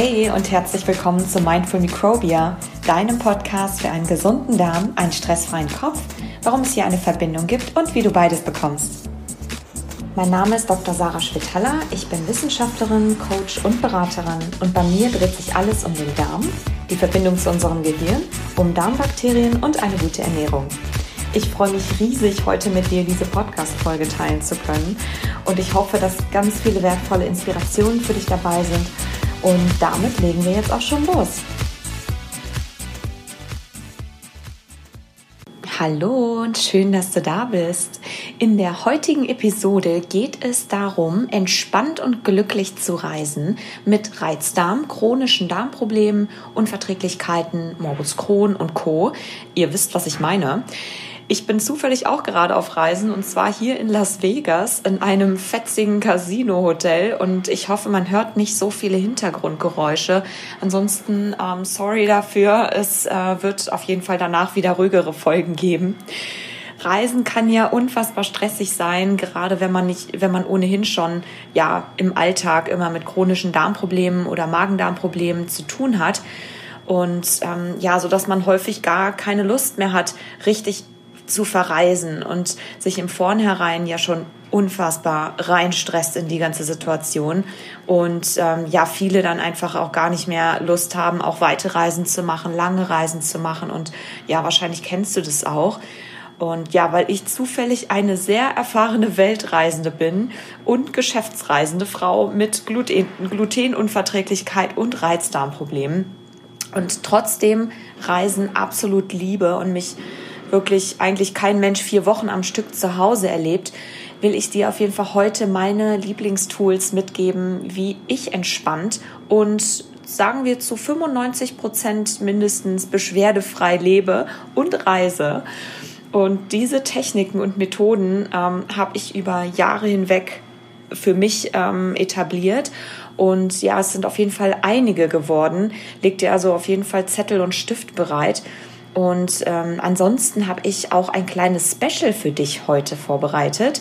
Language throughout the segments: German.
Hey und herzlich willkommen zu Mindful Microbia, deinem Podcast für einen gesunden Darm, einen stressfreien Kopf, warum es hier eine Verbindung gibt und wie du beides bekommst. Mein Name ist Dr. Sarah Schwitaler, ich bin Wissenschaftlerin, Coach und Beraterin und bei mir dreht sich alles um den Darm, die Verbindung zu unserem Gehirn, um Darmbakterien und eine gute Ernährung. Ich freue mich riesig, heute mit dir diese Podcast-Folge teilen zu können. Und ich hoffe, dass ganz viele wertvolle Inspirationen für dich dabei sind. Und damit legen wir jetzt auch schon los. Hallo und schön, dass du da bist. In der heutigen Episode geht es darum, entspannt und glücklich zu reisen mit Reizdarm, chronischen Darmproblemen, Unverträglichkeiten, Morbus Crohn und Co. Ihr wisst, was ich meine. Ich bin zufällig auch gerade auf Reisen und zwar hier in Las Vegas in einem fetzigen Casino-Hotel und ich hoffe, man hört nicht so viele Hintergrundgeräusche. Ansonsten ähm, sorry dafür. Es äh, wird auf jeden Fall danach wieder ruhigere Folgen geben. Reisen kann ja unfassbar stressig sein, gerade wenn man nicht, wenn man ohnehin schon ja im Alltag immer mit chronischen Darmproblemen oder Magen-Darmproblemen zu tun hat und ähm, ja, so dass man häufig gar keine Lust mehr hat, richtig zu verreisen und sich im Vornherein ja schon unfassbar reinstresst in die ganze Situation und ähm, ja viele dann einfach auch gar nicht mehr Lust haben, auch weite Reisen zu machen, lange Reisen zu machen und ja wahrscheinlich kennst du das auch. Und ja, weil ich zufällig eine sehr erfahrene Weltreisende bin und geschäftsreisende Frau mit Gluten Glutenunverträglichkeit und Reizdarmproblemen und trotzdem Reisen absolut liebe und mich wirklich eigentlich kein Mensch vier Wochen am Stück zu Hause erlebt, will ich dir auf jeden Fall heute meine Lieblingstools mitgeben, wie ich entspannt und sagen wir zu 95 Prozent mindestens beschwerdefrei lebe und reise. Und diese Techniken und Methoden ähm, habe ich über Jahre hinweg für mich ähm, etabliert. Und ja, es sind auf jeden Fall einige geworden. Leg dir also auf jeden Fall Zettel und Stift bereit. Und ähm, ansonsten habe ich auch ein kleines Special für dich heute vorbereitet.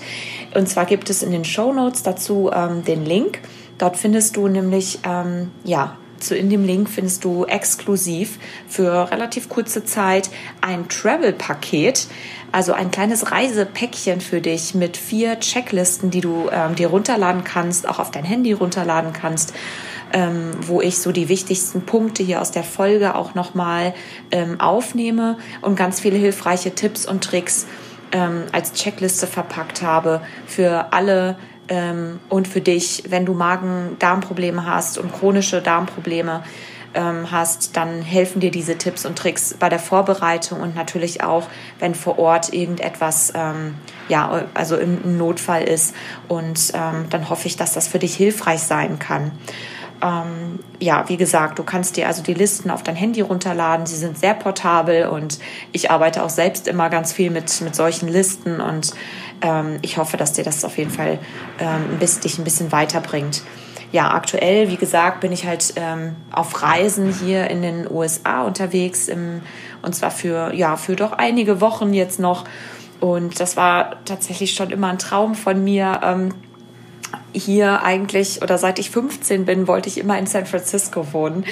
Und zwar gibt es in den Show Notes dazu ähm, den Link. Dort findest du nämlich, ähm, ja, zu in dem Link findest du exklusiv für relativ kurze Zeit ein Travel-Paket, also ein kleines Reisepäckchen für dich mit vier Checklisten, die du ähm, dir runterladen kannst, auch auf dein Handy runterladen kannst ähm, wo ich so die wichtigsten Punkte hier aus der Folge auch nochmal ähm, aufnehme und ganz viele hilfreiche Tipps und Tricks ähm, als Checkliste verpackt habe für alle ähm, und für dich, wenn du Magen-Darm-Probleme hast und chronische Darmprobleme ähm, hast, dann helfen dir diese Tipps und Tricks bei der Vorbereitung und natürlich auch, wenn vor Ort irgendetwas, ähm, ja, also im Notfall ist. Und ähm, dann hoffe ich, dass das für dich hilfreich sein kann. Ähm, ja, wie gesagt, du kannst dir also die Listen auf dein Handy runterladen. Sie sind sehr portabel und ich arbeite auch selbst immer ganz viel mit, mit solchen Listen und ähm, ich hoffe, dass dir das auf jeden Fall ähm, bis, dich ein bisschen weiterbringt. Ja, aktuell, wie gesagt, bin ich halt ähm, auf Reisen hier in den USA unterwegs im, und zwar für, ja, für doch einige Wochen jetzt noch. Und das war tatsächlich schon immer ein Traum von mir, ähm, hier eigentlich oder seit ich 15 bin, wollte ich immer in San Francisco wohnen.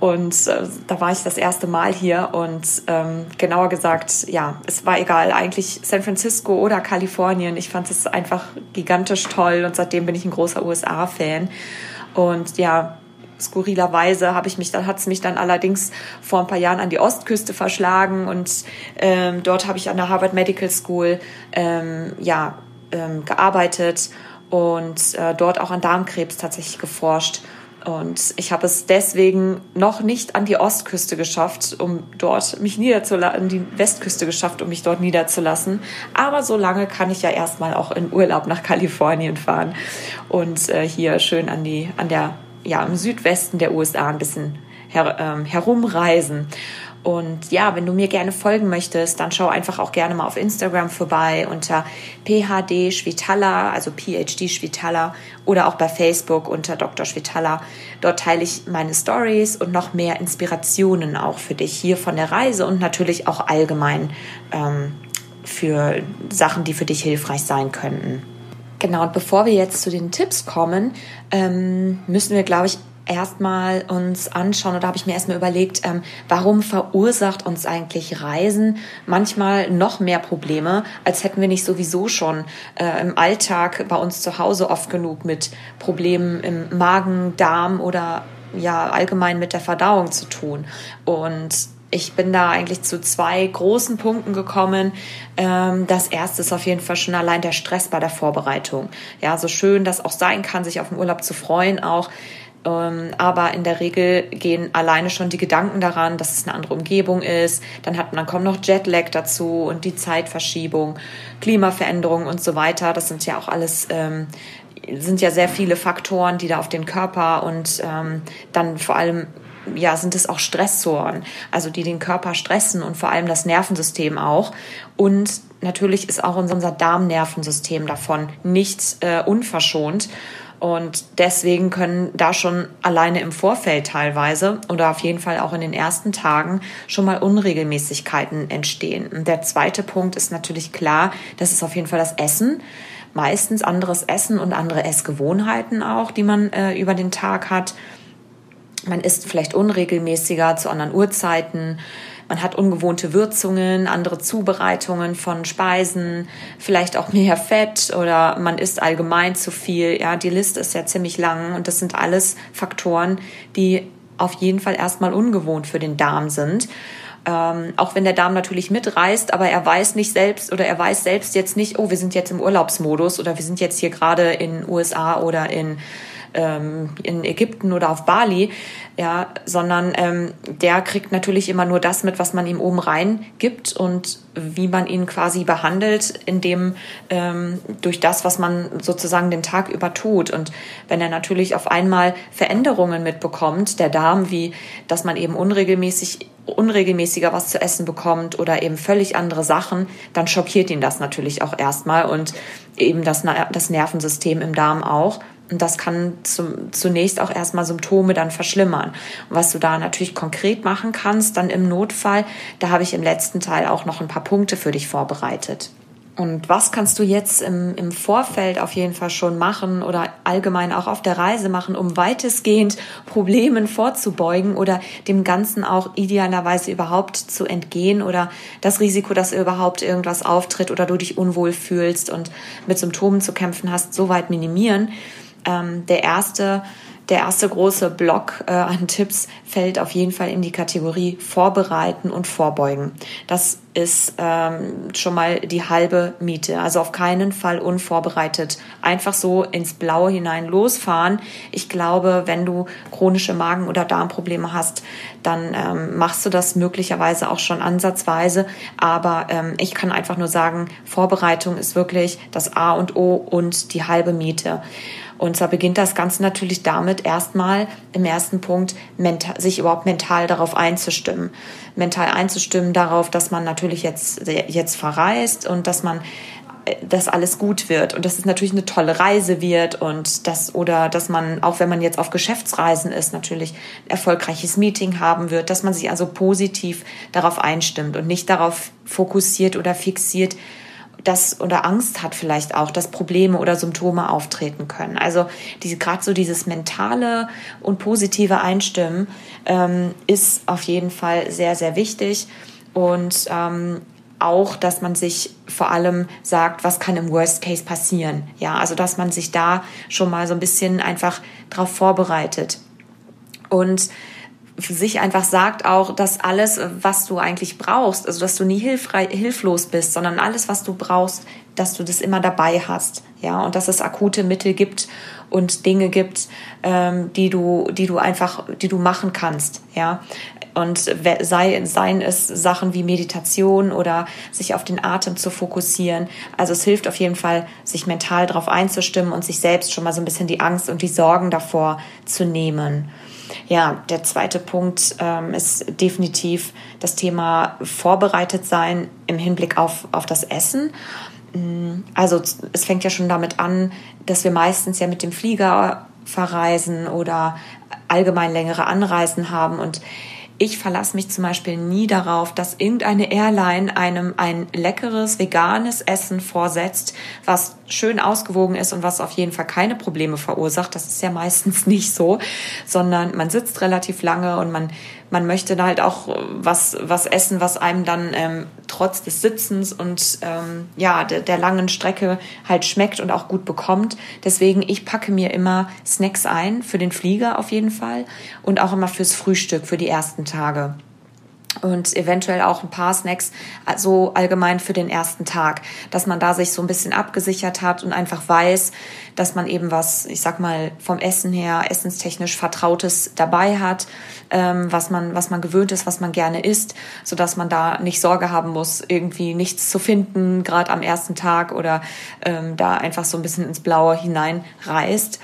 Und äh, da war ich das erste Mal hier und ähm, genauer gesagt, ja, es war egal, eigentlich San Francisco oder Kalifornien. Ich fand es einfach gigantisch toll und seitdem bin ich ein großer USA-Fan. Und ja, skurrilerweise habe ich mich dann hat es mich dann allerdings vor ein paar Jahren an die Ostküste verschlagen und ähm, dort habe ich an der Harvard Medical School ähm, ja ähm, gearbeitet und äh, dort auch an Darmkrebs tatsächlich geforscht. Und ich habe es deswegen noch nicht an die Ostküste geschafft, um dort mich niederzulassen, die Westküste geschafft, um mich dort niederzulassen. Aber so lange kann ich ja erstmal auch in Urlaub nach Kalifornien fahren und äh, hier schön an die, an der, ja, im Südwesten der USA ein bisschen her, ähm, herumreisen. Und ja, wenn du mir gerne folgen möchtest, dann schau einfach auch gerne mal auf Instagram vorbei unter PHD Schwitala, also PhD Schwitala oder auch bei Facebook unter Dr. Schwitala. Dort teile ich meine Stories und noch mehr Inspirationen auch für dich hier von der Reise und natürlich auch allgemein ähm, für Sachen, die für dich hilfreich sein könnten. Genau, und bevor wir jetzt zu den Tipps kommen, ähm, müssen wir, glaube ich, erstmal uns anschauen oder habe ich mir erstmal überlegt, ähm, warum verursacht uns eigentlich Reisen manchmal noch mehr Probleme, als hätten wir nicht sowieso schon äh, im Alltag bei uns zu Hause oft genug mit Problemen im Magen, Darm oder ja allgemein mit der Verdauung zu tun. Und ich bin da eigentlich zu zwei großen Punkten gekommen. Ähm, das erste ist auf jeden Fall schon allein der Stress bei der Vorbereitung. Ja, so schön das auch sein kann, sich auf den Urlaub zu freuen auch. Ähm, aber in der Regel gehen alleine schon die Gedanken daran, dass es eine andere Umgebung ist. Dann hat man kommt noch Jetlag dazu und die Zeitverschiebung, Klimaveränderung und so weiter. Das sind ja auch alles ähm, sind ja sehr viele Faktoren, die da auf den Körper und ähm, dann vor allem ja, sind es auch Stressoren, also die den Körper stressen und vor allem das Nervensystem auch. Und natürlich ist auch unser Darmnervensystem davon nicht äh, unverschont. Und deswegen können da schon alleine im Vorfeld teilweise oder auf jeden Fall auch in den ersten Tagen schon mal Unregelmäßigkeiten entstehen. Und der zweite Punkt ist natürlich klar, das ist auf jeden Fall das Essen. Meistens anderes Essen und andere Essgewohnheiten auch, die man äh, über den Tag hat. Man isst vielleicht unregelmäßiger zu anderen Uhrzeiten. Man hat ungewohnte Würzungen, andere Zubereitungen von Speisen, vielleicht auch mehr Fett oder man isst allgemein zu viel. Ja, die Liste ist ja ziemlich lang und das sind alles Faktoren, die auf jeden Fall erstmal ungewohnt für den Darm sind. Ähm, auch wenn der Darm natürlich mitreist, aber er weiß nicht selbst oder er weiß selbst jetzt nicht, oh, wir sind jetzt im Urlaubsmodus oder wir sind jetzt hier gerade in USA oder in ähm, in Ägypten oder auf Bali, ja, sondern ähm, der kriegt natürlich immer nur das mit, was man ihm oben rein gibt und wie man ihn quasi behandelt, indem ähm, durch das, was man sozusagen den Tag über tut. Und wenn er natürlich auf einmal Veränderungen mitbekommt, der Darm, wie dass man eben unregelmäßig unregelmäßiger was zu essen bekommt oder eben völlig andere Sachen, dann schockiert ihn das natürlich auch erstmal und eben das, das Nervensystem im Darm auch. Und das kann zum, zunächst auch erstmal Symptome dann verschlimmern. Und was du da natürlich konkret machen kannst, dann im Notfall, da habe ich im letzten Teil auch noch ein paar Punkte für dich vorbereitet. Und was kannst du jetzt im, im Vorfeld auf jeden Fall schon machen oder allgemein auch auf der Reise machen, um weitestgehend Problemen vorzubeugen oder dem Ganzen auch idealerweise überhaupt zu entgehen oder das Risiko, dass überhaupt irgendwas auftritt oder du dich unwohl fühlst und mit Symptomen zu kämpfen hast, so weit minimieren? Ähm, der erste der erste große Block äh, an Tipps fällt auf jeden Fall in die Kategorie Vorbereiten und Vorbeugen. Das ist ähm, schon mal die halbe Miete. Also auf keinen Fall unvorbereitet. Einfach so ins Blaue hinein losfahren. Ich glaube, wenn du chronische Magen- oder Darmprobleme hast, dann ähm, machst du das möglicherweise auch schon ansatzweise. Aber ähm, ich kann einfach nur sagen, Vorbereitung ist wirklich das A und O und die halbe Miete. Und zwar beginnt das Ganze natürlich damit, erstmal im ersten Punkt mental, sich überhaupt mental darauf einzustimmen. Mental einzustimmen darauf, dass man natürlich jetzt, jetzt verreist und dass man äh, dass alles gut wird und dass es natürlich eine tolle Reise wird und das oder dass man auch wenn man jetzt auf Geschäftsreisen ist natürlich ein erfolgreiches Meeting haben wird, dass man sich also positiv darauf einstimmt und nicht darauf fokussiert oder fixiert, dass oder Angst hat vielleicht auch, dass Probleme oder Symptome auftreten können. Also diese gerade so dieses mentale und positive Einstimmen ähm, ist auf jeden Fall sehr sehr wichtig und ähm, auch, dass man sich vor allem sagt, was kann im Worst Case passieren. Ja, also dass man sich da schon mal so ein bisschen einfach drauf vorbereitet und für sich einfach sagt auch, dass alles, was du eigentlich brauchst, also dass du nie hilfrei, hilflos bist, sondern alles, was du brauchst, dass du das immer dabei hast, ja, und dass es akute Mittel gibt und Dinge gibt, ähm, die du, die du einfach, die du machen kannst, ja. Und sei, seien es Sachen wie Meditation oder sich auf den Atem zu fokussieren. Also es hilft auf jeden Fall, sich mental darauf einzustimmen und sich selbst schon mal so ein bisschen die Angst und die Sorgen davor zu nehmen. Ja, der zweite Punkt ähm, ist definitiv das Thema vorbereitet sein im Hinblick auf, auf das Essen. Mm, also es fängt ja schon damit an, dass wir meistens ja mit dem Flieger verreisen oder allgemein längere Anreisen haben und ich verlasse mich zum Beispiel nie darauf, dass irgendeine Airline einem ein leckeres veganes Essen vorsetzt, was schön ausgewogen ist und was auf jeden Fall keine Probleme verursacht. Das ist ja meistens nicht so, sondern man sitzt relativ lange und man man möchte da halt auch was was essen, was einem dann ähm, trotz des Sitzens und ähm, ja der, der langen Strecke halt schmeckt und auch gut bekommt. Deswegen ich packe mir immer Snacks ein für den Flieger auf jeden Fall und auch immer fürs Frühstück für die ersten Tage und eventuell auch ein paar Snacks so allgemein für den ersten Tag, dass man da sich so ein bisschen abgesichert hat und einfach weiß, dass man eben was, ich sag mal vom Essen her essenstechnisch vertrautes dabei hat, ähm, was man was man gewöhnt ist, was man gerne isst, so dass man da nicht Sorge haben muss, irgendwie nichts zu finden, gerade am ersten Tag oder ähm, da einfach so ein bisschen ins Blaue hineinreist.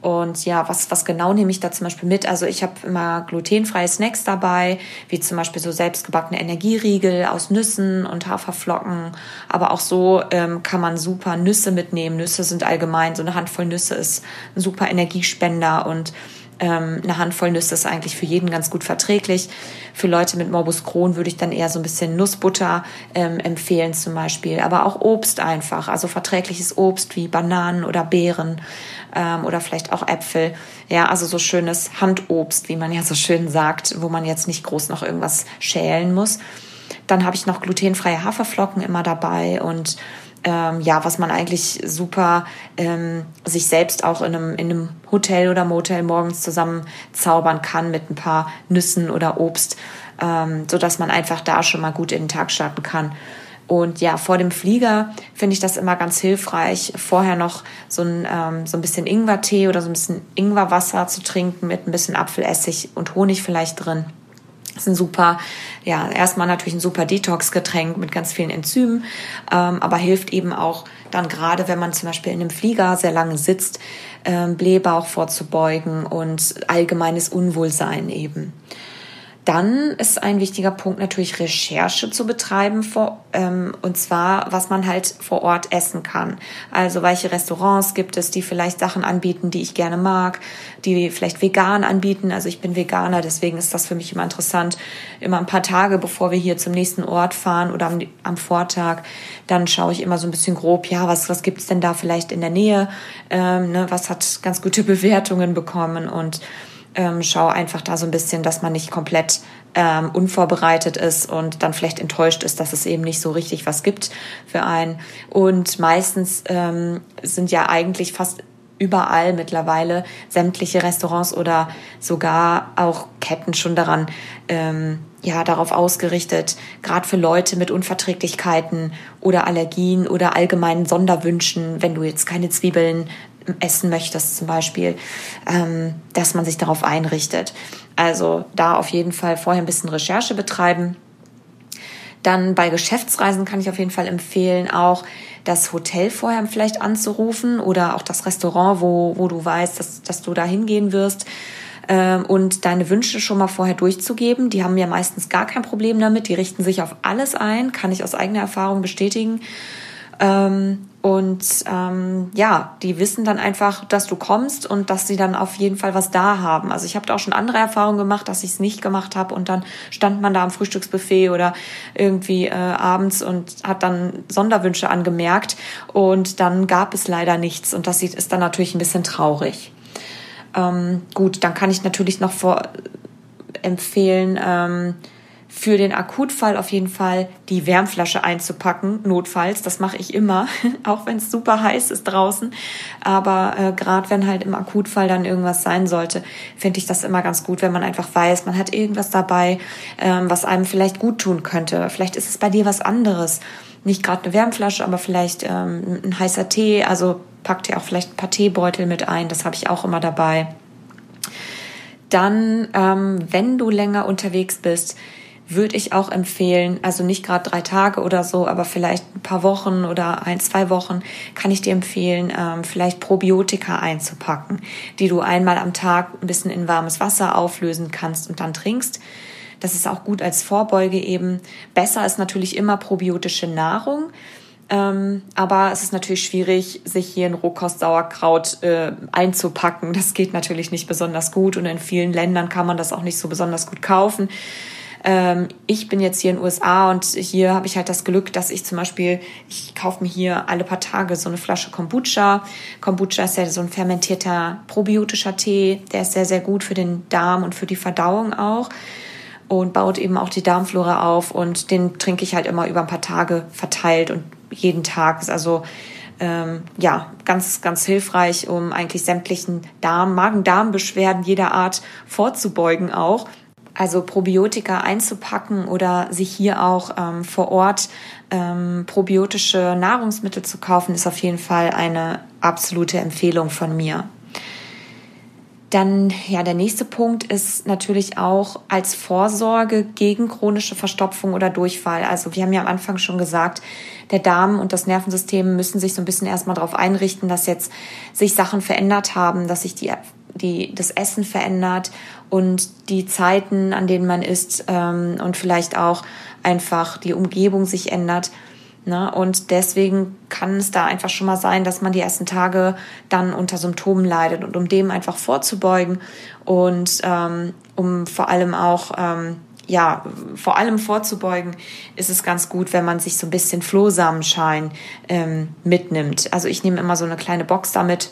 Und ja, was, was genau nehme ich da zum Beispiel mit? Also ich habe immer glutenfreie Snacks dabei, wie zum Beispiel so selbstgebackene Energieriegel aus Nüssen und Haferflocken. Aber auch so ähm, kann man super Nüsse mitnehmen. Nüsse sind allgemein, so eine Handvoll Nüsse ist ein super Energiespender und ähm, eine Handvoll Nüsse ist eigentlich für jeden ganz gut verträglich. Für Leute mit Morbus Crohn würde ich dann eher so ein bisschen Nussbutter ähm, empfehlen zum Beispiel. Aber auch Obst einfach, also verträgliches Obst wie Bananen oder Beeren ähm, oder vielleicht auch Äpfel. Ja, also so schönes Handobst, wie man ja so schön sagt, wo man jetzt nicht groß noch irgendwas schälen muss. Dann habe ich noch glutenfreie Haferflocken immer dabei und ähm, ja, was man eigentlich super ähm, sich selbst auch in einem, in einem Hotel oder Motel morgens zusammen zaubern kann mit ein paar Nüssen oder Obst, ähm, so dass man einfach da schon mal gut in den Tag starten kann. Und ja, vor dem Flieger finde ich das immer ganz hilfreich, vorher noch so ein, ähm, so ein bisschen Ingwertee oder so ein bisschen Ingwerwasser zu trinken mit ein bisschen Apfelessig und Honig vielleicht drin. Das ist ein super, ja, erstmal natürlich ein super Detox-Getränk mit ganz vielen Enzymen, ähm, aber hilft eben auch dann gerade, wenn man zum Beispiel in einem Flieger sehr lange sitzt, ähm, Blähbauch vorzubeugen und allgemeines Unwohlsein eben. Dann ist ein wichtiger Punkt natürlich Recherche zu betreiben, vor, ähm, und zwar, was man halt vor Ort essen kann. Also welche Restaurants gibt es, die vielleicht Sachen anbieten, die ich gerne mag, die vielleicht vegan anbieten. Also ich bin Veganer, deswegen ist das für mich immer interessant. Immer ein paar Tage, bevor wir hier zum nächsten Ort fahren oder am, am Vortag, dann schaue ich immer so ein bisschen grob, ja, was, was gibt's denn da vielleicht in der Nähe? Ähm, ne, was hat ganz gute Bewertungen bekommen und ähm, schau einfach da so ein bisschen, dass man nicht komplett ähm, unvorbereitet ist und dann vielleicht enttäuscht ist, dass es eben nicht so richtig was gibt für einen. Und meistens ähm, sind ja eigentlich fast überall mittlerweile sämtliche Restaurants oder sogar auch Ketten schon daran ähm, ja darauf ausgerichtet, gerade für Leute mit Unverträglichkeiten oder Allergien oder allgemeinen Sonderwünschen, wenn du jetzt keine Zwiebeln essen möchtest zum Beispiel, ähm, dass man sich darauf einrichtet. Also da auf jeden Fall vorher ein bisschen Recherche betreiben. Dann bei Geschäftsreisen kann ich auf jeden Fall empfehlen, auch das Hotel vorher vielleicht anzurufen oder auch das Restaurant, wo, wo du weißt, dass, dass du da hingehen wirst ähm, und deine Wünsche schon mal vorher durchzugeben. Die haben ja meistens gar kein Problem damit. Die richten sich auf alles ein, kann ich aus eigener Erfahrung bestätigen. Ähm, und ähm, ja, die wissen dann einfach, dass du kommst und dass sie dann auf jeden Fall was da haben. Also ich habe da auch schon andere Erfahrungen gemacht, dass ich es nicht gemacht habe und dann stand man da am Frühstücksbuffet oder irgendwie äh, abends und hat dann Sonderwünsche angemerkt und dann gab es leider nichts und das ist dann natürlich ein bisschen traurig. Ähm, gut, dann kann ich natürlich noch vor empfehlen, ähm, für den Akutfall auf jeden Fall die Wärmflasche einzupacken, notfalls. Das mache ich immer, auch wenn es super heiß ist draußen. Aber äh, gerade wenn halt im Akutfall dann irgendwas sein sollte, finde ich das immer ganz gut, wenn man einfach weiß, man hat irgendwas dabei, ähm, was einem vielleicht gut tun könnte. Vielleicht ist es bei dir was anderes. Nicht gerade eine Wärmflasche, aber vielleicht ähm, ein heißer Tee. Also packt ihr auch vielleicht ein paar Teebeutel mit ein. Das habe ich auch immer dabei. Dann, ähm, wenn du länger unterwegs bist, würde ich auch empfehlen, also nicht gerade drei Tage oder so, aber vielleicht ein paar Wochen oder ein, zwei Wochen, kann ich dir empfehlen, ähm, vielleicht Probiotika einzupacken, die du einmal am Tag ein bisschen in warmes Wasser auflösen kannst und dann trinkst. Das ist auch gut als Vorbeuge eben. Besser ist natürlich immer probiotische Nahrung. Ähm, aber es ist natürlich schwierig, sich hier ein Rohkost-Sauerkraut äh, einzupacken. Das geht natürlich nicht besonders gut und in vielen Ländern kann man das auch nicht so besonders gut kaufen. Ähm, ich bin jetzt hier in den USA und hier habe ich halt das Glück, dass ich zum Beispiel, ich kaufe mir hier alle paar Tage so eine Flasche Kombucha. Kombucha ist ja so ein fermentierter probiotischer Tee, der ist sehr, sehr gut für den Darm und für die Verdauung auch und baut eben auch die Darmflora auf und den trinke ich halt immer über ein paar Tage verteilt und jeden Tag. Ist also ähm, ja ganz ganz hilfreich, um eigentlich sämtlichen Darm, Magen-Darm-Beschwerden jeder Art vorzubeugen auch also Probiotika einzupacken oder sich hier auch ähm, vor Ort ähm, probiotische Nahrungsmittel zu kaufen, ist auf jeden Fall eine absolute Empfehlung von mir. Dann, ja, der nächste Punkt ist natürlich auch als Vorsorge gegen chronische Verstopfung oder Durchfall. Also wir haben ja am Anfang schon gesagt, der Darm und das Nervensystem müssen sich so ein bisschen erstmal darauf einrichten, dass jetzt sich Sachen verändert haben, dass sich die die, das Essen verändert und die Zeiten, an denen man isst ähm, und vielleicht auch einfach die Umgebung sich ändert. Ne? Und deswegen kann es da einfach schon mal sein, dass man die ersten Tage dann unter Symptomen leidet. Und um dem einfach vorzubeugen und ähm, um vor allem auch ähm, ja, vor allem vorzubeugen, ist es ganz gut, wenn man sich so ein bisschen Flohsamenschalen ähm, mitnimmt. Also ich nehme immer so eine kleine Box damit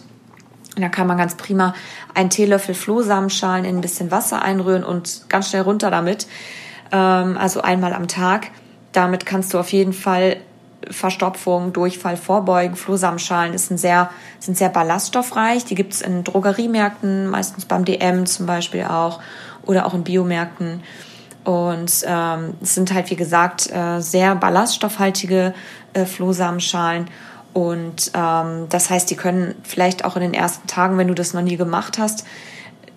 da kann man ganz prima einen Teelöffel Flohsamenschalen in ein bisschen Wasser einrühren und ganz schnell runter damit. Ähm, also einmal am Tag. Damit kannst du auf jeden Fall Verstopfung, Durchfall vorbeugen. Flohsamenschalen ist ein sehr, sind sehr ballaststoffreich. Die gibt es in Drogeriemärkten, meistens beim DM zum Beispiel auch oder auch in Biomärkten. Und ähm, es sind halt, wie gesagt, äh, sehr ballaststoffhaltige äh, Flohsamenschalen. Und ähm, das heißt, die können vielleicht auch in den ersten Tagen, wenn du das noch nie gemacht hast,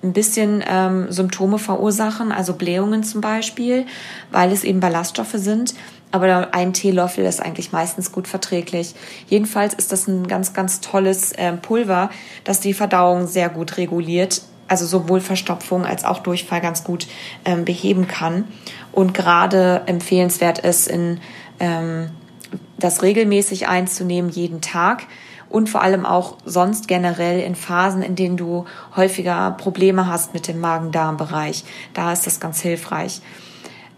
ein bisschen ähm, Symptome verursachen, also Blähungen zum Beispiel, weil es eben Ballaststoffe sind. Aber ein Teelöffel ist eigentlich meistens gut verträglich. Jedenfalls ist das ein ganz, ganz tolles äh, Pulver, das die Verdauung sehr gut reguliert. Also sowohl Verstopfung als auch Durchfall ganz gut ähm, beheben kann. Und gerade empfehlenswert ist in ähm, das regelmäßig einzunehmen, jeden Tag und vor allem auch sonst generell in Phasen, in denen du häufiger Probleme hast mit dem Magen-Darm-Bereich. Da ist das ganz hilfreich.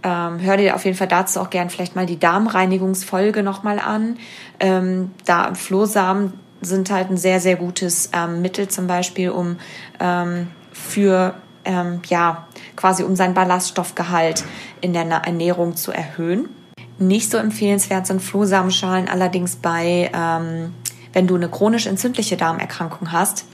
Ähm, hör dir auf jeden Fall dazu auch gern vielleicht mal die Darmreinigungsfolge nochmal an. Ähm, da Flohsamen sind halt ein sehr, sehr gutes ähm, Mittel zum Beispiel, um ähm, für ähm, ja quasi um seinen Ballaststoffgehalt in der Ernährung zu erhöhen. Nicht so empfehlenswert sind Flohsamenschalen allerdings bei, ähm, wenn du eine chronisch entzündliche Darmerkrankung hast,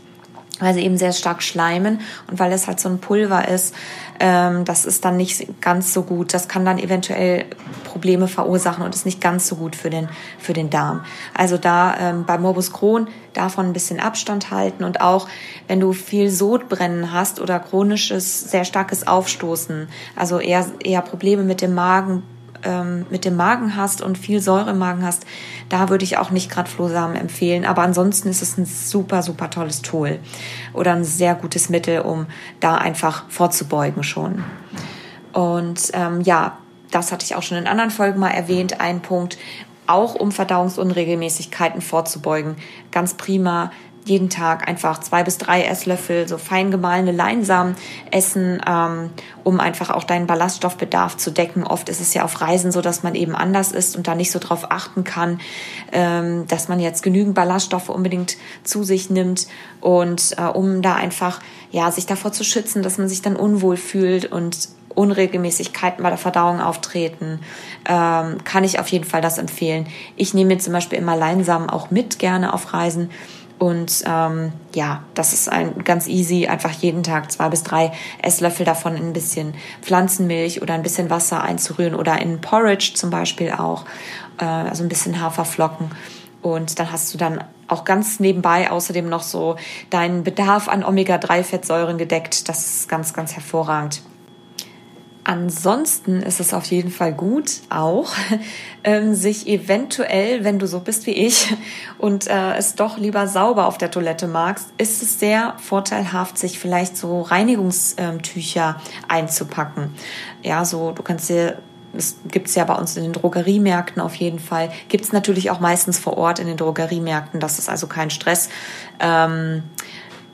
weil sie eben sehr stark schleimen und weil es halt so ein Pulver ist, ähm, das ist dann nicht ganz so gut. Das kann dann eventuell Probleme verursachen und ist nicht ganz so gut für den, für den Darm. Also da ähm, bei Morbus Crohn davon ein bisschen Abstand halten und auch wenn du viel Sodbrennen hast oder chronisches, sehr starkes Aufstoßen, also eher, eher Probleme mit dem Magen, ähm, mit dem Magen hast und viel Säure im Magen hast, da würde ich auch nicht gerade Flohsamen empfehlen. Aber ansonsten ist es ein super, super tolles Tool oder ein sehr gutes Mittel, um da einfach vorzubeugen schon. Und ähm, ja, das hatte ich auch schon in anderen Folgen mal erwähnt. Ein Punkt, auch um Verdauungsunregelmäßigkeiten vorzubeugen. Ganz prima jeden Tag einfach zwei bis drei Esslöffel so fein gemahlene Leinsamen essen, ähm, um einfach auch deinen Ballaststoffbedarf zu decken. Oft ist es ja auf Reisen so, dass man eben anders ist und da nicht so drauf achten kann, ähm, dass man jetzt genügend Ballaststoffe unbedingt zu sich nimmt und äh, um da einfach ja sich davor zu schützen, dass man sich dann unwohl fühlt und Unregelmäßigkeiten bei der Verdauung auftreten, ähm, kann ich auf jeden Fall das empfehlen. Ich nehme mir zum Beispiel immer Leinsamen auch mit gerne auf Reisen und ähm, ja, das ist ein ganz easy, einfach jeden Tag zwei bis drei Esslöffel davon in ein bisschen Pflanzenmilch oder ein bisschen Wasser einzurühren oder in Porridge zum Beispiel auch, äh, also ein bisschen Haferflocken. Und dann hast du dann auch ganz nebenbei außerdem noch so deinen Bedarf an Omega-3-Fettsäuren gedeckt. Das ist ganz, ganz hervorragend. Ansonsten ist es auf jeden Fall gut, auch ähm, sich eventuell, wenn du so bist wie ich und äh, es doch lieber sauber auf der Toilette magst, ist es sehr vorteilhaft, sich vielleicht so Reinigungstücher einzupacken. Ja, so du kannst dir das gibt es ja bei uns in den Drogeriemärkten auf jeden Fall. Gibt es natürlich auch meistens vor Ort in den Drogeriemärkten. Das ist also kein Stress. Ähm,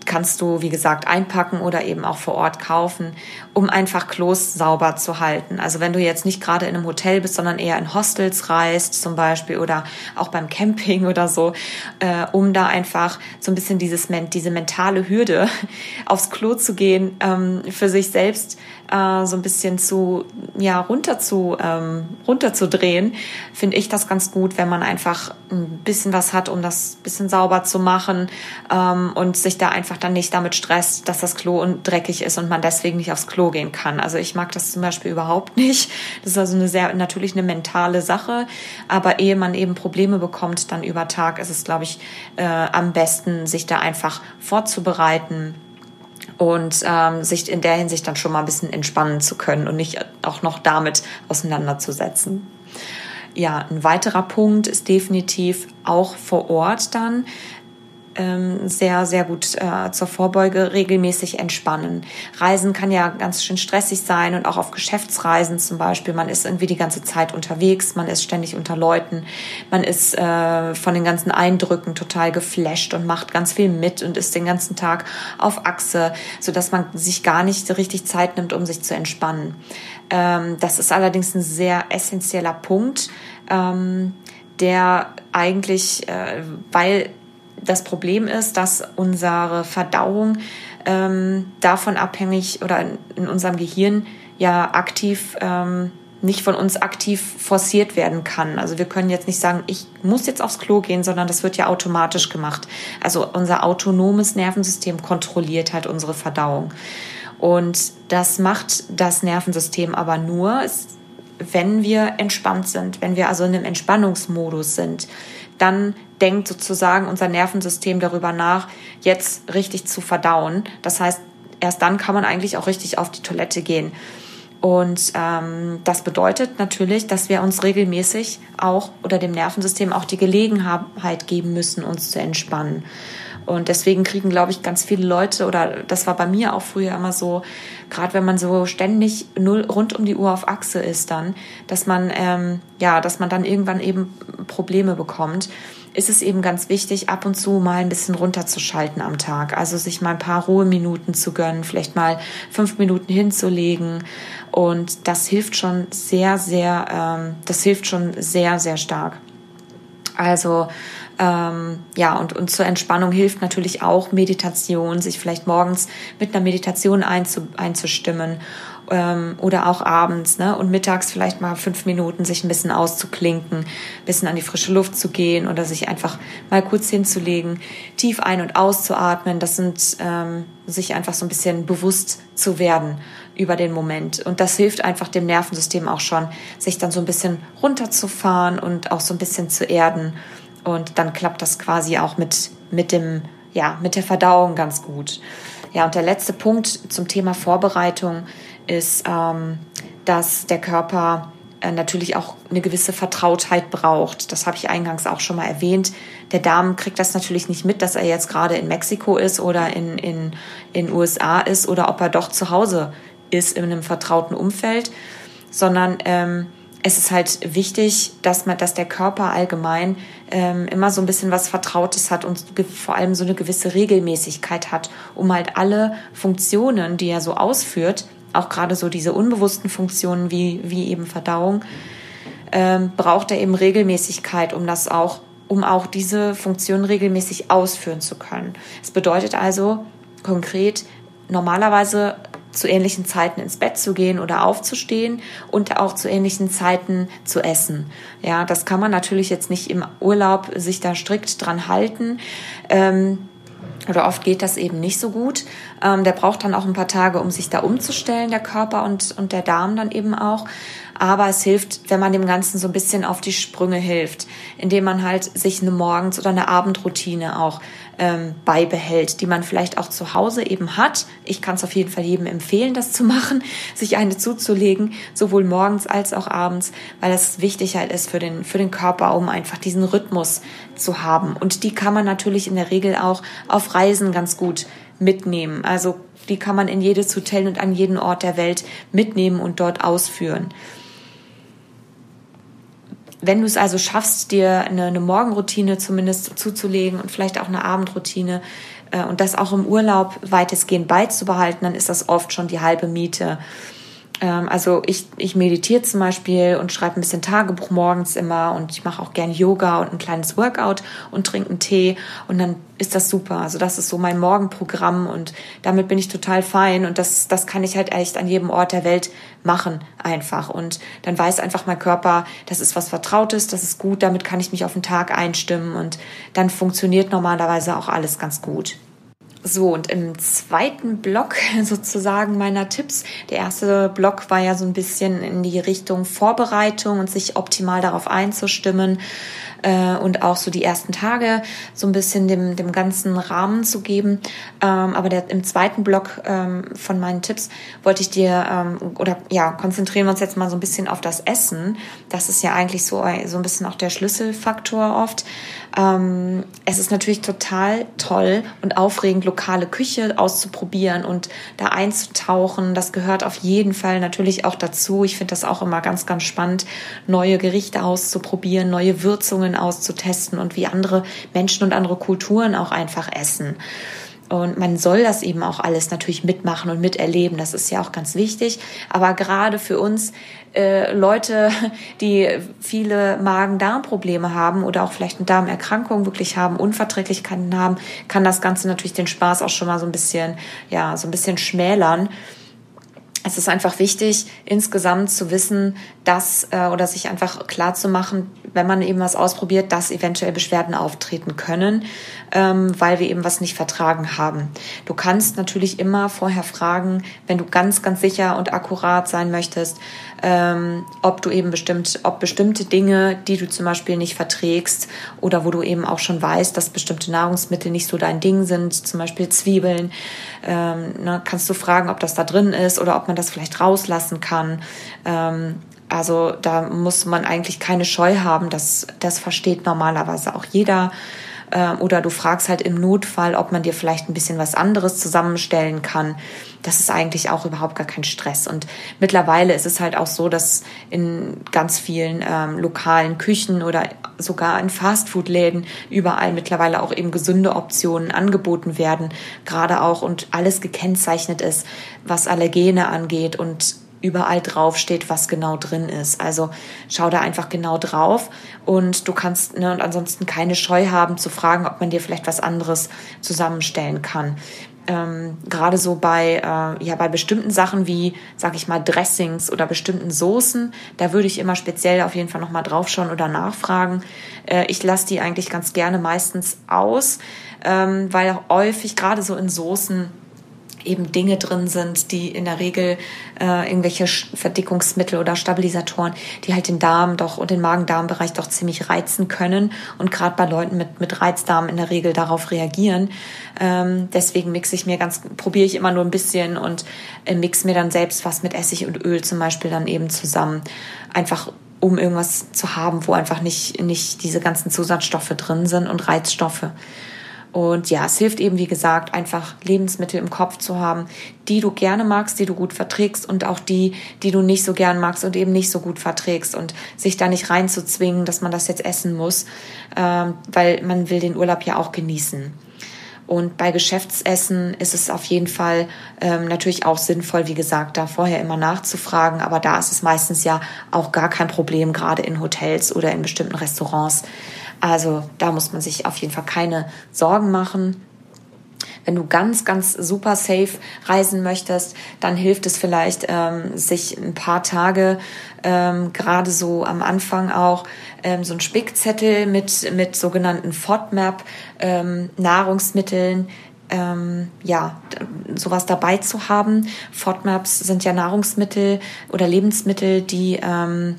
kannst du, wie gesagt, einpacken oder eben auch vor Ort kaufen, um einfach Klos sauber zu halten. Also wenn du jetzt nicht gerade in einem Hotel bist, sondern eher in Hostels reist zum Beispiel oder auch beim Camping oder so, äh, um da einfach so ein bisschen dieses, diese mentale Hürde aufs Klo zu gehen, ähm, für sich selbst äh, so ein bisschen zu, ja, runter zu, ähm, runterzudrehen, finde ich das ganz gut, wenn man einfach ein bisschen was hat, um das bisschen sauber zu machen ähm, und sich da einfach dann nicht damit stresst, dass das Klo dreckig ist und man deswegen nicht aufs Klo gehen kann. Also ich mag das zum Beispiel überhaupt nicht. Das ist also eine sehr, natürlich eine mentale Sache, aber ehe man eben Probleme bekommt, dann über Tag ist es, glaube ich, äh, am besten, sich da einfach vorzubereiten und ähm, sich in der Hinsicht dann schon mal ein bisschen entspannen zu können und nicht auch noch damit auseinanderzusetzen. Ja, ein weiterer Punkt ist definitiv auch vor Ort dann ähm, sehr, sehr gut äh, zur Vorbeuge regelmäßig entspannen. Reisen kann ja ganz schön stressig sein und auch auf Geschäftsreisen zum Beispiel. Man ist irgendwie die ganze Zeit unterwegs, man ist ständig unter Leuten, man ist äh, von den ganzen Eindrücken total geflasht und macht ganz viel mit und ist den ganzen Tag auf Achse, so dass man sich gar nicht richtig Zeit nimmt, um sich zu entspannen. Ähm, das ist allerdings ein sehr essentieller Punkt, ähm, der eigentlich, äh, weil das Problem ist, dass unsere Verdauung ähm, davon abhängig oder in, unserem Gehirn ja aktiv ähm, nicht von uns aktiv forciert werden kann. Also wir können jetzt nicht sagen, ich muss jetzt aufs Klo gehen, sondern das wird ja automatisch gemacht. Also unser autonomes Nervensystem kontrolliert halt unsere Verdauung. Und das macht das Nervensystem aber nur, wenn wir entspannt sind, wenn wir also in einem Entspannungsmodus sind dann denkt sozusagen unser Nervensystem darüber nach, jetzt richtig zu verdauen. Das heißt, erst dann kann man eigentlich auch richtig auf die Toilette gehen. Und ähm, das bedeutet natürlich, dass wir uns regelmäßig auch oder dem Nervensystem auch die Gelegenheit geben müssen, uns zu entspannen. Und deswegen kriegen, glaube ich, ganz viele Leute, oder das war bei mir auch früher immer so, gerade wenn man so ständig null, rund um die Uhr auf Achse ist dann, dass man, ähm, ja, dass man dann irgendwann eben Probleme bekommt ist es eben ganz wichtig, ab und zu mal ein bisschen runterzuschalten am Tag. Also sich mal ein paar Ruheminuten zu gönnen, vielleicht mal fünf Minuten hinzulegen. Und das hilft schon sehr, sehr, ähm, das hilft schon sehr, sehr stark. Also ähm, ja, und, und zur Entspannung hilft natürlich auch Meditation, sich vielleicht morgens mit einer Meditation einzu, einzustimmen ähm, oder auch abends ne? und mittags vielleicht mal fünf Minuten sich ein bisschen auszuklinken, ein bisschen an die frische Luft zu gehen oder sich einfach mal kurz hinzulegen, tief ein- und auszuatmen. Das sind ähm, sich einfach so ein bisschen bewusst zu werden über den Moment. Und das hilft einfach dem Nervensystem auch schon, sich dann so ein bisschen runterzufahren und auch so ein bisschen zu erden und dann klappt das quasi auch mit, mit dem, ja, mit der Verdauung ganz gut. Ja, und der letzte Punkt zum Thema Vorbereitung ist, ähm, dass der Körper äh, natürlich auch eine gewisse Vertrautheit braucht. Das habe ich eingangs auch schon mal erwähnt. Der Darm kriegt das natürlich nicht mit, dass er jetzt gerade in Mexiko ist oder in in in USA ist oder ob er doch zu Hause ist in einem vertrauten Umfeld, sondern ähm, es ist halt wichtig, dass man, dass der Körper allgemein ähm, immer so ein bisschen was Vertrautes hat und vor allem so eine gewisse Regelmäßigkeit hat, um halt alle Funktionen, die er so ausführt, auch gerade so diese unbewussten Funktionen wie, wie eben Verdauung, ähm, braucht er eben Regelmäßigkeit, um das auch, um auch diese Funktionen regelmäßig ausführen zu können. Es bedeutet also konkret, normalerweise zu ähnlichen Zeiten ins Bett zu gehen oder aufzustehen und auch zu ähnlichen Zeiten zu essen. Ja, das kann man natürlich jetzt nicht im Urlaub sich da strikt dran halten. Ähm, oder oft geht das eben nicht so gut. Ähm, der braucht dann auch ein paar Tage, um sich da umzustellen, der Körper und, und der Darm dann eben auch. Aber es hilft, wenn man dem Ganzen so ein bisschen auf die Sprünge hilft, indem man halt sich eine Morgens- oder eine Abendroutine auch ähm, beibehält, die man vielleicht auch zu Hause eben hat. Ich kann es auf jeden Fall jedem empfehlen, das zu machen, sich eine zuzulegen, sowohl morgens als auch abends, weil das wichtig halt ist für den, für den Körper, um einfach diesen Rhythmus zu haben. Und die kann man natürlich in der Regel auch auf Reisen ganz gut mitnehmen. Also die kann man in jedes Hotel und an jeden Ort der Welt mitnehmen und dort ausführen. Wenn du es also schaffst, dir eine, eine Morgenroutine zumindest zuzulegen und vielleicht auch eine Abendroutine äh, und das auch im Urlaub weitestgehend beizubehalten, dann ist das oft schon die halbe Miete. Ähm, also ich, ich meditiere zum Beispiel und schreibe ein bisschen Tagebuch morgens immer und ich mache auch gern Yoga und ein kleines Workout und trinke einen Tee und dann ist das super. Also das ist so mein Morgenprogramm und damit bin ich total fein und das, das kann ich halt echt an jedem Ort der Welt machen einfach und dann weiß einfach mein Körper, das ist was Vertrautes, das ist gut, damit kann ich mich auf den Tag einstimmen und dann funktioniert normalerweise auch alles ganz gut. So, und im zweiten Block sozusagen meiner Tipps, der erste Block war ja so ein bisschen in die Richtung Vorbereitung und sich optimal darauf einzustimmen äh, und auch so die ersten Tage so ein bisschen dem, dem ganzen Rahmen zu geben. Ähm, aber der, im zweiten Block ähm, von meinen Tipps wollte ich dir, ähm, oder ja, konzentrieren wir uns jetzt mal so ein bisschen auf das Essen. Das ist ja eigentlich so, so ein bisschen auch der Schlüsselfaktor oft. Ähm, es ist natürlich total toll und aufregend, lokale Küche auszuprobieren und da einzutauchen. Das gehört auf jeden Fall natürlich auch dazu. Ich finde das auch immer ganz, ganz spannend, neue Gerichte auszuprobieren, neue Würzungen auszutesten und wie andere Menschen und andere Kulturen auch einfach essen. Und man soll das eben auch alles natürlich mitmachen und miterleben. Das ist ja auch ganz wichtig. Aber gerade für uns äh, Leute, die viele Magen-Darm-Probleme haben oder auch vielleicht eine Darmerkrankung wirklich haben, Unverträglichkeiten haben, kann das Ganze natürlich den Spaß auch schon mal so ein bisschen, ja, so ein bisschen schmälern es ist einfach wichtig, insgesamt zu wissen, dass äh, oder sich einfach klar zu machen, wenn man eben was ausprobiert, dass eventuell Beschwerden auftreten können, ähm, weil wir eben was nicht vertragen haben. Du kannst natürlich immer vorher fragen, wenn du ganz, ganz sicher und akkurat sein möchtest, ähm, ob du eben bestimmt, ob bestimmte Dinge, die du zum Beispiel nicht verträgst oder wo du eben auch schon weißt, dass bestimmte Nahrungsmittel nicht so dein Ding sind, zum Beispiel Zwiebeln, ähm, ne, kannst du fragen, ob das da drin ist oder ob man das vielleicht rauslassen kann. Ähm, also da muss man eigentlich keine Scheu haben. Das, das versteht normalerweise auch jeder. Ähm, oder du fragst halt im Notfall, ob man dir vielleicht ein bisschen was anderes zusammenstellen kann. Das ist eigentlich auch überhaupt gar kein Stress. Und mittlerweile ist es halt auch so, dass in ganz vielen ähm, lokalen Küchen oder sogar in Fastfood-Läden überall mittlerweile auch eben gesunde Optionen angeboten werden. Gerade auch und alles gekennzeichnet ist, was Allergene angeht und überall drauf steht, was genau drin ist. Also schau da einfach genau drauf und du kannst ne, und ansonsten keine Scheu haben zu fragen, ob man dir vielleicht was anderes zusammenstellen kann. Ähm, gerade so bei äh, ja bei bestimmten Sachen wie sag ich mal Dressings oder bestimmten Soßen da würde ich immer speziell auf jeden Fall noch mal draufschauen oder nachfragen äh, ich lasse die eigentlich ganz gerne meistens aus ähm, weil häufig gerade so in Soßen eben Dinge drin sind, die in der Regel äh, irgendwelche Verdickungsmittel oder Stabilisatoren, die halt den Darm doch und den Magen-Darm-Bereich doch ziemlich reizen können und gerade bei Leuten mit, mit Reizdarm in der Regel darauf reagieren. Ähm, deswegen mixe ich mir ganz, probiere ich immer nur ein bisschen und äh, mix mir dann selbst was mit Essig und Öl zum Beispiel dann eben zusammen. Einfach um irgendwas zu haben, wo einfach nicht, nicht diese ganzen Zusatzstoffe drin sind und Reizstoffe. Und ja, es hilft eben, wie gesagt, einfach Lebensmittel im Kopf zu haben, die du gerne magst, die du gut verträgst und auch die, die du nicht so gern magst und eben nicht so gut verträgst und sich da nicht reinzuzwingen, dass man das jetzt essen muss, ähm, weil man will den Urlaub ja auch genießen. Und bei Geschäftsessen ist es auf jeden Fall ähm, natürlich auch sinnvoll, wie gesagt, da vorher immer nachzufragen. Aber da ist es meistens ja auch gar kein Problem, gerade in Hotels oder in bestimmten Restaurants. Also da muss man sich auf jeden Fall keine Sorgen machen. Wenn du ganz, ganz super safe reisen möchtest, dann hilft es vielleicht, ähm, sich ein paar Tage, ähm, gerade so am Anfang auch, ähm, so ein Spickzettel mit, mit sogenannten FODMAP ähm, Nahrungsmitteln, ähm, ja, sowas dabei zu haben. FODMAPs sind ja Nahrungsmittel oder Lebensmittel, die ähm,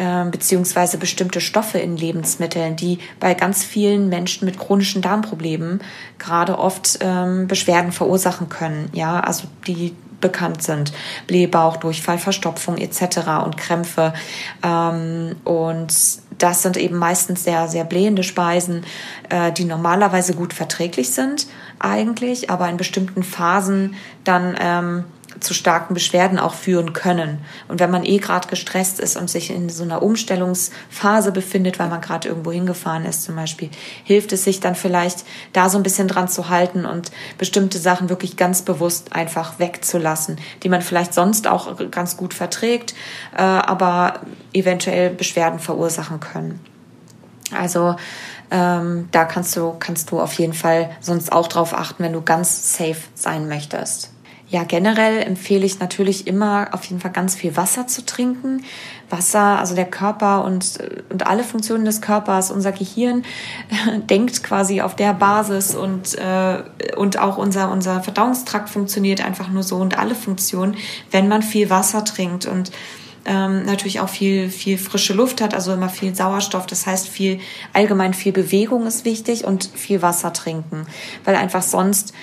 ähm, beziehungsweise bestimmte Stoffe in Lebensmitteln, die bei ganz vielen Menschen mit chronischen Darmproblemen gerade oft ähm, Beschwerden verursachen können. Ja, also die bekannt sind. Blähbauch, Durchfall, Verstopfung etc. und Krämpfe. Ähm, und das sind eben meistens sehr, sehr blähende Speisen, äh, die normalerweise gut verträglich sind eigentlich, aber in bestimmten Phasen dann ähm, zu starken Beschwerden auch führen können. Und wenn man eh gerade gestresst ist und sich in so einer Umstellungsphase befindet, weil man gerade irgendwo hingefahren ist zum Beispiel, hilft es sich dann vielleicht da so ein bisschen dran zu halten und bestimmte Sachen wirklich ganz bewusst einfach wegzulassen, die man vielleicht sonst auch ganz gut verträgt, äh, aber eventuell Beschwerden verursachen können. Also ähm, da kannst du, kannst du auf jeden Fall sonst auch drauf achten, wenn du ganz safe sein möchtest. Ja, generell empfehle ich natürlich immer auf jeden Fall ganz viel Wasser zu trinken. Wasser, also der Körper und, und alle Funktionen des Körpers, unser Gehirn denkt quasi auf der Basis und, äh, und auch unser, unser Verdauungstrakt funktioniert einfach nur so und alle Funktionen, wenn man viel Wasser trinkt und ähm, natürlich auch viel, viel frische Luft hat, also immer viel Sauerstoff. Das heißt, viel, allgemein viel Bewegung ist wichtig und viel Wasser trinken, weil einfach sonst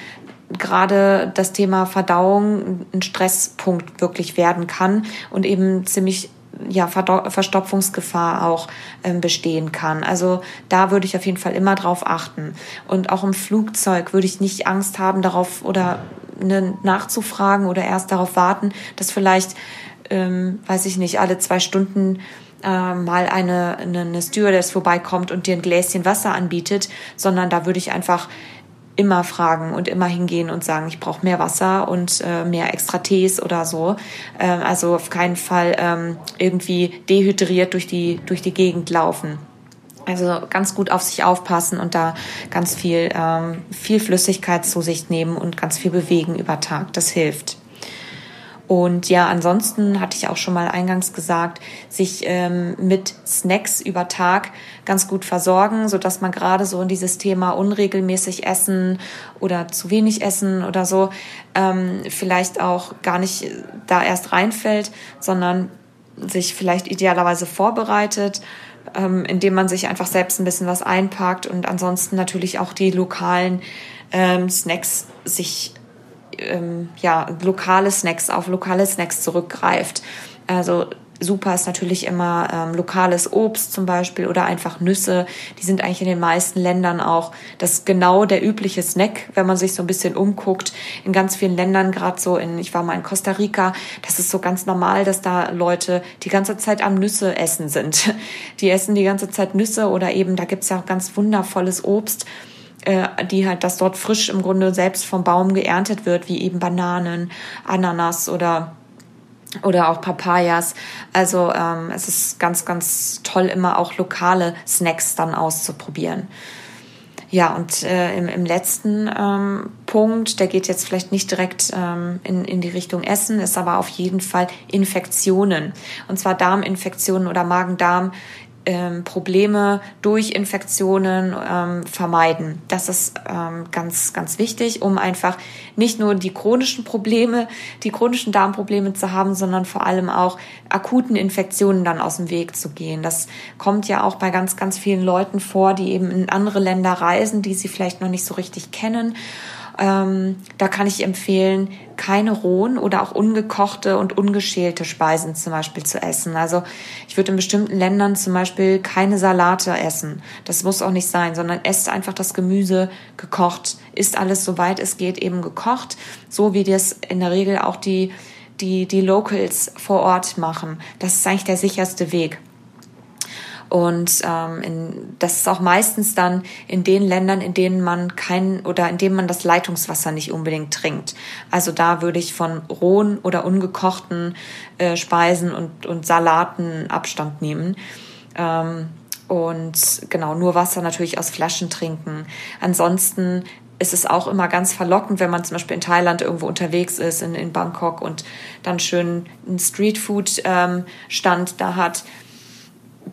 gerade das Thema Verdauung ein Stresspunkt wirklich werden kann und eben ziemlich ja, Verstopfungsgefahr auch ähm, bestehen kann. Also da würde ich auf jeden Fall immer drauf achten. Und auch im Flugzeug würde ich nicht Angst haben, darauf oder ne, nachzufragen oder erst darauf warten, dass vielleicht, ähm, weiß ich nicht, alle zwei Stunden äh, mal eine, eine, eine Stewardess vorbeikommt und dir ein Gläschen Wasser anbietet, sondern da würde ich einfach immer fragen und immer hingehen und sagen, ich brauche mehr Wasser und äh, mehr extra Tees oder so. Ähm, also auf keinen Fall ähm, irgendwie dehydriert durch die, durch die Gegend laufen. Also ganz gut auf sich aufpassen und da ganz viel, ähm, viel Flüssigkeit zu sich nehmen und ganz viel bewegen über Tag. Das hilft. Und ja, ansonsten hatte ich auch schon mal eingangs gesagt, sich ähm, mit Snacks über Tag ganz gut versorgen, so dass man gerade so in dieses Thema unregelmäßig essen oder zu wenig essen oder so ähm, vielleicht auch gar nicht da erst reinfällt, sondern sich vielleicht idealerweise vorbereitet, ähm, indem man sich einfach selbst ein bisschen was einpackt und ansonsten natürlich auch die lokalen ähm, Snacks sich ähm, ja, lokale Snacks, auf lokale Snacks zurückgreift. Also super ist natürlich immer ähm, lokales Obst zum Beispiel oder einfach Nüsse. Die sind eigentlich in den meisten Ländern auch das genau der übliche Snack, wenn man sich so ein bisschen umguckt. In ganz vielen Ländern, gerade so in, ich war mal in Costa Rica, das ist so ganz normal, dass da Leute die ganze Zeit am Nüsse essen sind. Die essen die ganze Zeit Nüsse oder eben, da gibt's ja auch ganz wundervolles Obst äh, die halt, das dort frisch im Grunde selbst vom Baum geerntet wird, wie eben Bananen, Ananas oder oder auch Papayas. Also ähm, es ist ganz, ganz toll, immer auch lokale Snacks dann auszuprobieren. Ja, und äh, im, im letzten ähm, Punkt, der geht jetzt vielleicht nicht direkt ähm, in, in die Richtung Essen, ist aber auf jeden Fall Infektionen. Und zwar Darminfektionen oder Magen-Darm ähm, Probleme durch Infektionen ähm, vermeiden. Das ist ähm, ganz, ganz wichtig, um einfach nicht nur die chronischen Probleme, die chronischen Darmprobleme zu haben, sondern vor allem auch akuten Infektionen dann aus dem Weg zu gehen. Das kommt ja auch bei ganz, ganz vielen Leuten vor, die eben in andere Länder reisen, die sie vielleicht noch nicht so richtig kennen ähm, da kann ich empfehlen, keine rohen oder auch ungekochte und ungeschälte Speisen zum Beispiel zu essen. Also ich würde in bestimmten Ländern zum Beispiel keine Salate essen. Das muss auch nicht sein, sondern esst einfach das Gemüse gekocht. Ist alles soweit es geht eben gekocht, so wie das in der Regel auch die die die Locals vor Ort machen. Das ist eigentlich der sicherste Weg. Und ähm, in, das ist auch meistens dann in den Ländern, in denen man kein oder in denen man das Leitungswasser nicht unbedingt trinkt. Also da würde ich von rohen oder ungekochten äh, Speisen und, und Salaten Abstand nehmen. Ähm, und genau, nur Wasser natürlich aus Flaschen trinken. Ansonsten ist es auch immer ganz verlockend, wenn man zum Beispiel in Thailand irgendwo unterwegs ist, in, in Bangkok und dann schön einen Streetfood-Stand ähm, da hat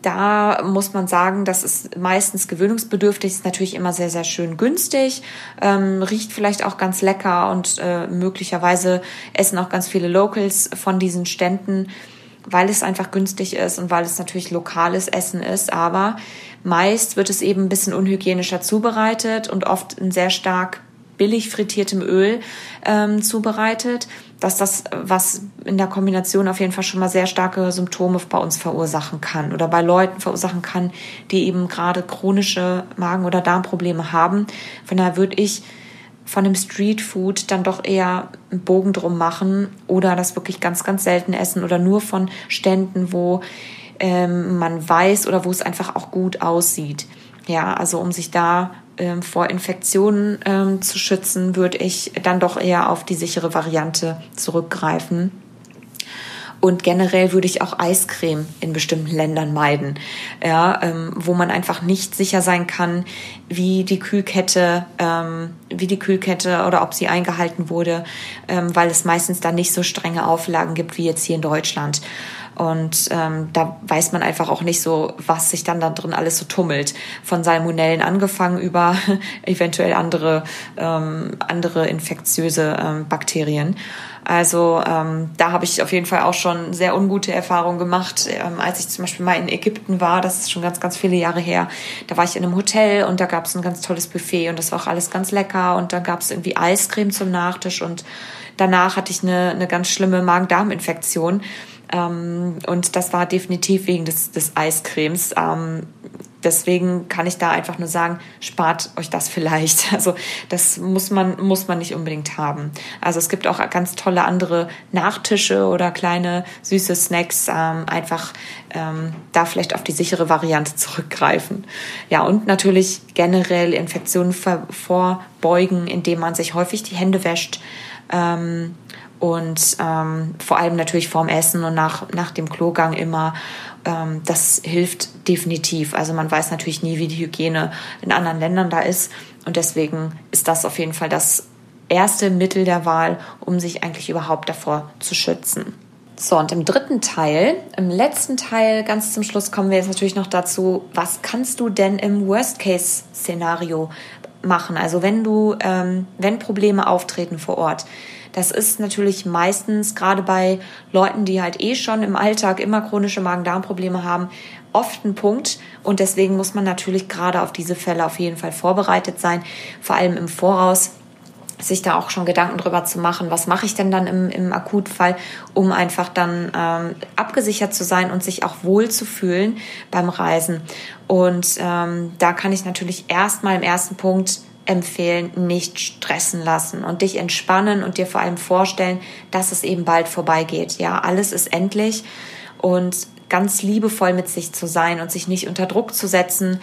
da muss man sagen, das ist meistens gewöhnungsbedürftig, ist natürlich immer sehr, sehr schön günstig, ähm, riecht vielleicht auch ganz lecker und äh, möglicherweise essen auch ganz viele Locals von diesen Ständen, weil es einfach günstig ist und weil es natürlich lokales Essen ist. Aber meist wird es eben ein bisschen unhygienischer zubereitet und oft in sehr stark billig frittiertem Öl ähm, zubereitet, dass das, was in der Kombination auf jeden Fall schon mal sehr starke Symptome bei uns verursachen kann oder bei Leuten verursachen kann, die eben gerade chronische Magen- oder Darmprobleme haben. Von daher würde ich von dem Streetfood dann doch eher einen Bogen drum machen oder das wirklich ganz, ganz selten essen oder nur von Ständen, wo ähm, man weiß oder wo es einfach auch gut aussieht. Ja, also um sich da ähm, vor Infektionen ähm, zu schützen, würde ich dann doch eher auf die sichere Variante zurückgreifen. Und generell würde ich auch Eiscreme in bestimmten Ländern meiden, ja, ähm, wo man einfach nicht sicher sein kann, wie die Kühlkette, ähm, wie die Kühlkette oder ob sie eingehalten wurde, ähm, weil es meistens dann nicht so strenge Auflagen gibt wie jetzt hier in Deutschland. Und ähm, da weiß man einfach auch nicht so, was sich dann da drin alles so tummelt. Von Salmonellen angefangen über eventuell andere, ähm, andere infektiöse ähm, Bakterien. Also ähm, da habe ich auf jeden Fall auch schon sehr ungute Erfahrungen gemacht. Ähm, als ich zum Beispiel mal in Ägypten war, das ist schon ganz, ganz viele Jahre her, da war ich in einem Hotel und da gab es ein ganz tolles Buffet und das war auch alles ganz lecker und da gab es irgendwie Eiscreme zum Nachtisch und danach hatte ich eine, eine ganz schlimme Magen-Darm-Infektion. Ähm, und das war definitiv wegen des, des Eiscremes. Ähm, deswegen kann ich da einfach nur sagen, spart euch das vielleicht. Also das muss man, muss man nicht unbedingt haben. Also es gibt auch ganz tolle andere Nachtische oder kleine süße Snacks. Ähm, einfach ähm, da vielleicht auf die sichere Variante zurückgreifen. Ja, und natürlich generell Infektionen vorbeugen, indem man sich häufig die Hände wäscht. Ähm, und ähm, vor allem natürlich vorm Essen und nach, nach dem Klogang immer. Ähm, das hilft definitiv. Also man weiß natürlich nie, wie die Hygiene in anderen Ländern da ist. Und deswegen ist das auf jeden Fall das erste Mittel der Wahl, um sich eigentlich überhaupt davor zu schützen. So, und im dritten Teil, im letzten Teil, ganz zum Schluss kommen wir jetzt natürlich noch dazu, was kannst du denn im Worst-Case-Szenario machen? Also wenn du, ähm, wenn Probleme auftreten vor Ort, das ist natürlich meistens gerade bei Leuten, die halt eh schon im Alltag immer chronische Magen-Darm-Probleme haben, oft ein Punkt. Und deswegen muss man natürlich gerade auf diese Fälle auf jeden Fall vorbereitet sein, vor allem im Voraus sich da auch schon Gedanken drüber zu machen, was mache ich denn dann im, im Akutfall, um einfach dann ähm, abgesichert zu sein und sich auch wohl zu fühlen beim Reisen. Und ähm, da kann ich natürlich erstmal im ersten Punkt empfehlen, nicht stressen lassen und dich entspannen und dir vor allem vorstellen, dass es eben bald vorbeigeht. Ja, alles ist endlich und ganz liebevoll mit sich zu sein und sich nicht unter Druck zu setzen,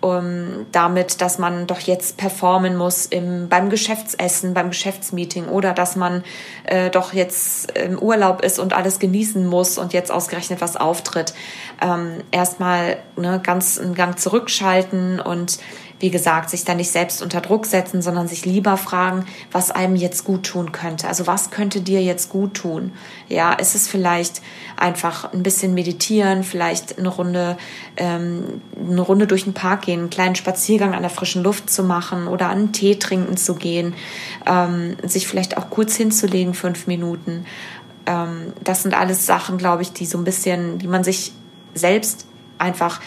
um, damit, dass man doch jetzt performen muss im, beim Geschäftsessen, beim Geschäftsmeeting oder dass man äh, doch jetzt im Urlaub ist und alles genießen muss und jetzt ausgerechnet was auftritt. Ähm, erstmal ne, ganz einen Gang zurückschalten und wie gesagt, sich da nicht selbst unter Druck setzen, sondern sich lieber fragen, was einem jetzt gut tun könnte. Also was könnte dir jetzt gut tun? Ja, ist es vielleicht einfach ein bisschen meditieren, vielleicht eine Runde, ähm, eine Runde durch den Park gehen, einen kleinen Spaziergang an der frischen Luft zu machen oder einen Tee trinken zu gehen, ähm, sich vielleicht auch kurz hinzulegen, fünf Minuten. Ähm, das sind alles Sachen, glaube ich, die so ein bisschen, die man sich selbst einfach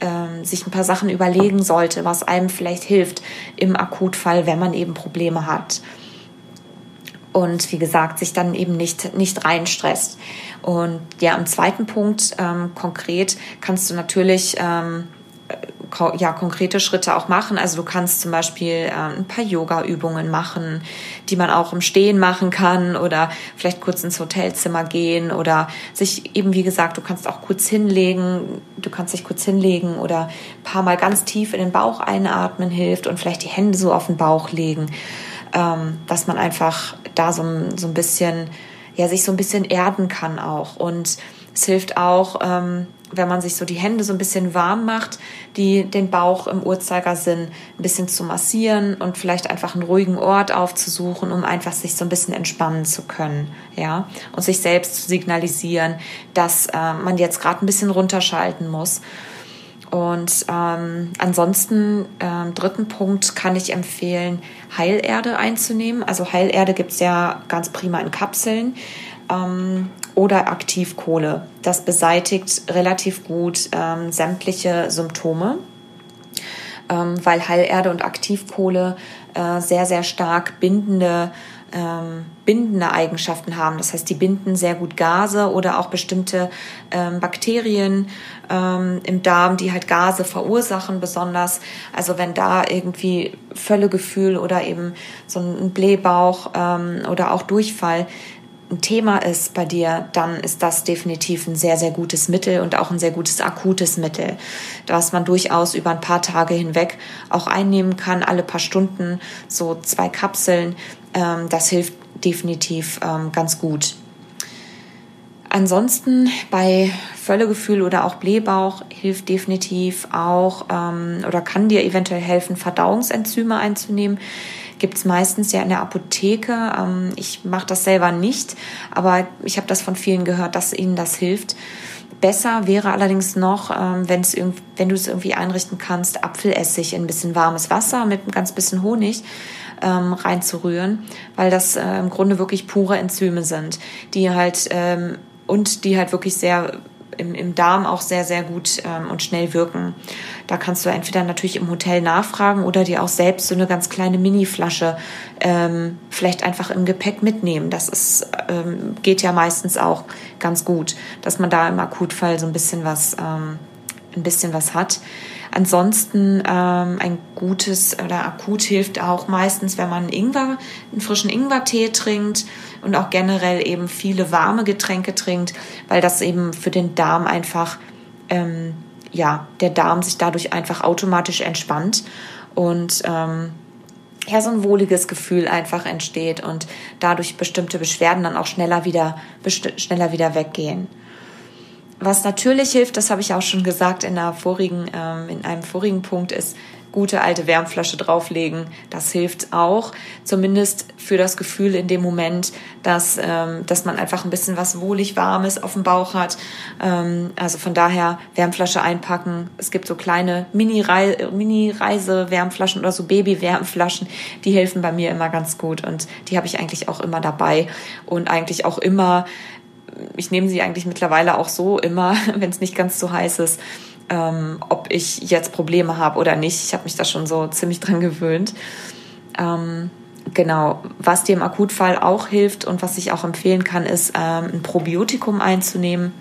ähm, sich ein paar Sachen überlegen sollte, was einem vielleicht hilft im Akutfall, wenn man eben Probleme hat. Und wie gesagt, sich dann eben nicht, nicht reinstresst. Und ja, am zweiten Punkt ähm, konkret kannst du natürlich ähm, ja, konkrete Schritte auch machen. Also du kannst zum Beispiel ähm, ein paar Yoga-Übungen machen, die man auch im Stehen machen kann oder vielleicht kurz ins Hotelzimmer gehen oder sich eben, wie gesagt, du kannst auch kurz hinlegen, du kannst dich kurz hinlegen oder ein paar Mal ganz tief in den Bauch einatmen hilft und vielleicht die Hände so auf den Bauch legen, ähm, dass man einfach da so, so ein bisschen, ja, sich so ein bisschen erden kann auch und es hilft auch, ähm, wenn man sich so die Hände so ein bisschen warm macht, die, den Bauch im Uhrzeigersinn ein bisschen zu massieren und vielleicht einfach einen ruhigen Ort aufzusuchen, um einfach sich so ein bisschen entspannen zu können, ja, und sich selbst zu signalisieren, dass äh, man jetzt gerade ein bisschen runterschalten muss. Und ähm, ansonsten, ähm, dritten Punkt, kann ich empfehlen, Heilerde einzunehmen. Also Heilerde gibt's ja ganz prima in Kapseln. Ähm, oder Aktivkohle. Das beseitigt relativ gut ähm, sämtliche Symptome, ähm, weil Heilerde und Aktivkohle äh, sehr, sehr stark bindende ähm, bindende Eigenschaften haben. Das heißt, die binden sehr gut Gase oder auch bestimmte ähm, Bakterien ähm, im Darm, die halt Gase verursachen, besonders. Also wenn da irgendwie Völlegefühl oder eben so ein Blähbauch ähm, oder auch Durchfall ein Thema ist bei dir, dann ist das definitiv ein sehr, sehr gutes Mittel und auch ein sehr gutes akutes Mittel, was man durchaus über ein paar Tage hinweg auch einnehmen kann, alle paar Stunden, so zwei Kapseln. Ähm, das hilft definitiv ähm, ganz gut. Ansonsten bei Völlegefühl oder auch Blähbauch hilft definitiv auch ähm, oder kann dir eventuell helfen, Verdauungsenzyme einzunehmen gibt es meistens ja in der Apotheke. Ähm, ich mache das selber nicht, aber ich habe das von vielen gehört, dass ihnen das hilft. Besser wäre allerdings noch, ähm, wenn du es irgendwie einrichten kannst, Apfelessig in ein bisschen warmes Wasser mit ein ganz bisschen Honig ähm, reinzurühren, weil das äh, im Grunde wirklich pure Enzyme sind, die halt ähm, und die halt wirklich sehr im, im Darm auch sehr, sehr gut ähm, und schnell wirken. Da kannst du entweder natürlich im Hotel nachfragen oder dir auch selbst so eine ganz kleine Mini-Flasche ähm, vielleicht einfach im Gepäck mitnehmen. Das ist, ähm, geht ja meistens auch ganz gut, dass man da im Akutfall so ein bisschen was, ähm, ein bisschen was hat. Ansonsten ähm, ein gutes oder akut hilft auch meistens, wenn man Ingwer, einen frischen Ingwertee trinkt und auch generell eben viele warme Getränke trinkt, weil das eben für den Darm einfach, ähm, ja, der Darm sich dadurch einfach automatisch entspannt und ähm, ja, so ein wohliges Gefühl einfach entsteht und dadurch bestimmte Beschwerden dann auch schneller wieder, schneller wieder weggehen. Was natürlich hilft, das habe ich auch schon gesagt in, einer vorigen, ähm, in einem vorigen Punkt, ist gute alte Wärmflasche drauflegen. Das hilft auch, zumindest für das Gefühl in dem Moment, dass, ähm, dass man einfach ein bisschen was wohlig Warmes auf dem Bauch hat. Ähm, also von daher Wärmflasche einpacken. Es gibt so kleine Mini-Reise-Wärmflaschen oder so Baby-Wärmflaschen. Die helfen bei mir immer ganz gut und die habe ich eigentlich auch immer dabei und eigentlich auch immer ich nehme sie eigentlich mittlerweile auch so immer, wenn es nicht ganz so heiß ist, ähm, ob ich jetzt Probleme habe oder nicht. Ich habe mich da schon so ziemlich dran gewöhnt. Ähm, genau, was dir im Akutfall auch hilft und was ich auch empfehlen kann, ist ähm, ein Probiotikum einzunehmen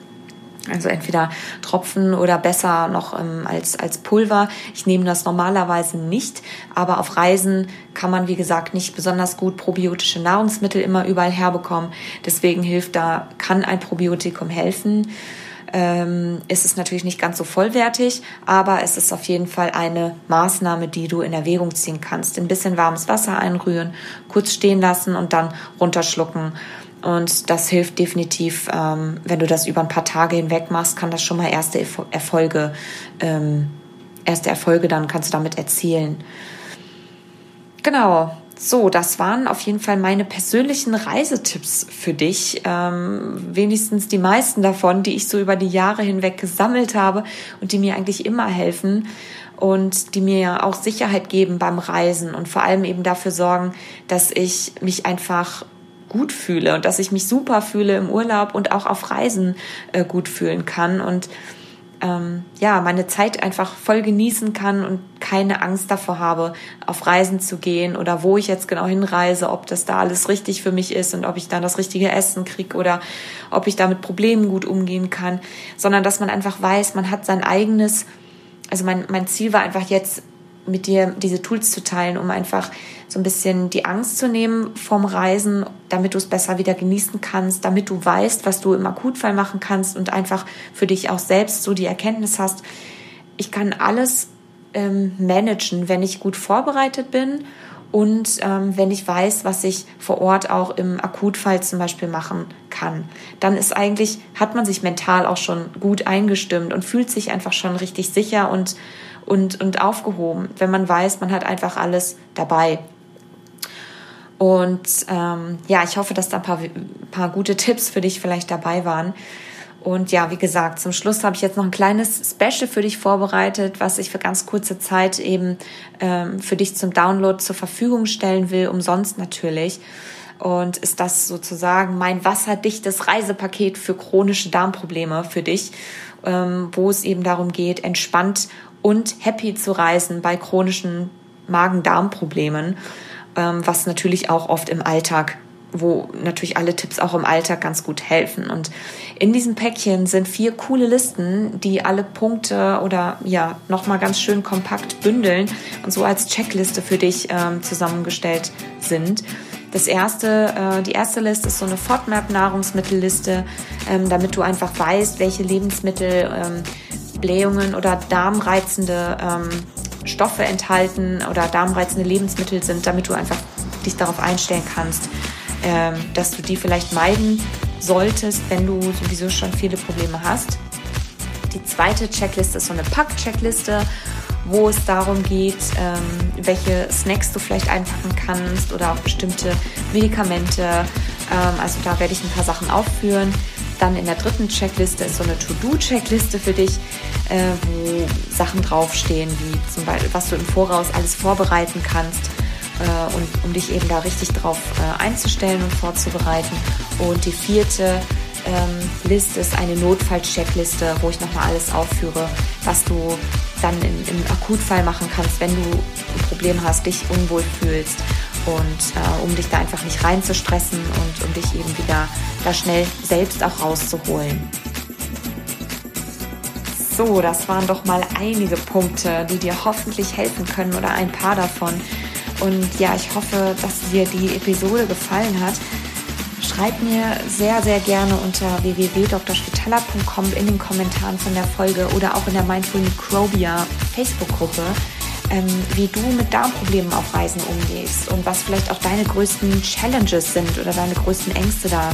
also entweder Tropfen oder besser noch ähm, als, als Pulver. Ich nehme das normalerweise nicht, aber auf Reisen kann man, wie gesagt, nicht besonders gut probiotische Nahrungsmittel immer überall herbekommen. Deswegen hilft da, kann ein Probiotikum helfen. Ähm, ist es natürlich nicht ganz so vollwertig, aber es ist auf jeden Fall eine Maßnahme, die du in Erwägung ziehen kannst. Ein bisschen warmes Wasser einrühren, kurz stehen lassen und dann runterschlucken. Und das hilft definitiv, ähm, wenn du das über ein paar Tage hinweg machst, kann das schon mal erste Erfolge, ähm, erste Erfolge dann kannst du damit erzielen. Genau. So, das waren auf jeden Fall meine persönlichen Reisetipps für dich. Ähm, wenigstens die meisten davon, die ich so über die Jahre hinweg gesammelt habe und die mir eigentlich immer helfen und die mir ja auch Sicherheit geben beim Reisen und vor allem eben dafür sorgen, dass ich mich einfach gut fühle und dass ich mich super fühle im Urlaub und auch auf Reisen äh, gut fühlen kann und ähm, ja, meine Zeit einfach voll genießen kann und keine Angst davor habe, auf Reisen zu gehen oder wo ich jetzt genau hinreise, ob das da alles richtig für mich ist und ob ich dann das richtige Essen kriege oder ob ich da mit Problemen gut umgehen kann, sondern dass man einfach weiß, man hat sein eigenes, also mein, mein Ziel war einfach jetzt mit dir diese Tools zu teilen, um einfach so ein bisschen die Angst zu nehmen vom Reisen, damit du es besser wieder genießen kannst, damit du weißt, was du im Akutfall machen kannst und einfach für dich auch selbst so die Erkenntnis hast, ich kann alles ähm, managen, wenn ich gut vorbereitet bin und ähm, wenn ich weiß, was ich vor Ort auch im Akutfall zum Beispiel machen kann. Dann ist eigentlich, hat man sich mental auch schon gut eingestimmt und fühlt sich einfach schon richtig sicher und und, und aufgehoben, wenn man weiß, man hat einfach alles dabei. Und ähm, ja, ich hoffe, dass da ein paar, paar gute Tipps für dich vielleicht dabei waren. Und ja, wie gesagt, zum Schluss habe ich jetzt noch ein kleines Special für dich vorbereitet, was ich für ganz kurze Zeit eben ähm, für dich zum Download zur Verfügung stellen will, umsonst natürlich. Und ist das sozusagen mein wasserdichtes Reisepaket für chronische Darmprobleme für dich, ähm, wo es eben darum geht, entspannt und happy zu reisen bei chronischen Magen-Darm-Problemen. ähm, was natürlich auch oft im Alltag wo natürlich alle Tipps auch im Alltag ganz gut helfen. Und in diesem Päckchen sind vier coole Listen, die alle Punkte oder ja nochmal ganz schön kompakt bündeln und so als Checkliste für dich ähm, zusammengestellt sind. Das erste, äh, die erste Liste ist so eine FODMAP-Nahrungsmittelliste, ähm, damit du einfach weißt, welche Lebensmittel ähm, Blähungen oder darmreizende ähm, Stoffe enthalten oder darmreizende Lebensmittel sind, damit du einfach dich darauf einstellen kannst, ähm, dass du die vielleicht meiden solltest, wenn du sowieso schon viele Probleme hast. Die zweite Checkliste ist so eine Pack-Checkliste, wo es darum geht, ähm, welche Snacks du vielleicht einpacken kannst oder auch bestimmte Medikamente. Ähm, also da werde ich ein paar Sachen aufführen. Dann in der dritten Checkliste ist so eine To-Do-Checkliste für dich, äh, wo Sachen draufstehen, wie zum Beispiel, was du im Voraus alles vorbereiten kannst äh, und um dich eben da richtig drauf äh, einzustellen und vorzubereiten. Und die vierte ähm, Liste ist eine Notfall-Checkliste, wo ich nochmal alles aufführe, was du dann im, im, Akutfall machen kannst, wenn du ein Problem hast, dich unwohl fühlst und äh, um dich da einfach nicht reinzustressen und um dich eben wieder da schnell selbst auch rauszuholen. So, das waren doch mal einige Punkte, die dir hoffentlich helfen können oder ein paar davon. Und ja, ich hoffe, dass dir die Episode gefallen hat. Schreib mir sehr, sehr gerne unter www.drspitaler.com in den Kommentaren von der Folge oder auch in der Mindful Microbia Facebook-Gruppe, wie du mit Darmproblemen auf Reisen umgehst und was vielleicht auch deine größten Challenges sind oder deine größten Ängste da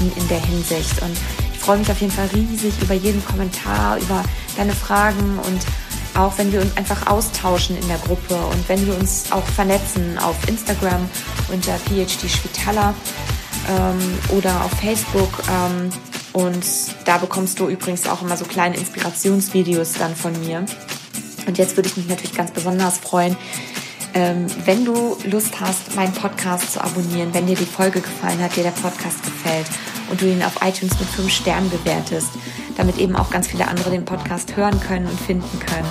in, in der Hinsicht. Und ich freue mich auf jeden Fall riesig über jeden Kommentar, über deine Fragen und auch wenn wir uns einfach austauschen in der Gruppe und wenn wir uns auch vernetzen auf Instagram unter PhD Schwitaler ähm, oder auf Facebook. Ähm, und da bekommst du übrigens auch immer so kleine Inspirationsvideos dann von mir. Und jetzt würde ich mich natürlich ganz besonders freuen, ähm, wenn du Lust hast, meinen Podcast zu abonnieren, wenn dir die Folge gefallen hat, dir der Podcast gefällt und du ihn auf iTunes mit 5 Sternen bewertest, damit eben auch ganz viele andere den Podcast hören können und finden können.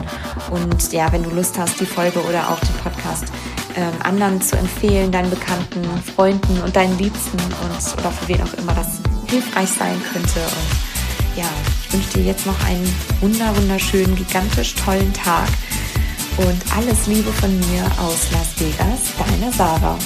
Und ja, wenn du Lust hast, die Folge oder auch den Podcast ähm, anderen zu empfehlen, deinen Bekannten, Freunden und deinen Liebsten und oder für wen auch immer das hilfreich sein könnte. Und ja, ich wünsche dir jetzt noch einen wunder wunderschönen, gigantisch tollen Tag und alles Liebe von mir aus Las Vegas, deine Sarah.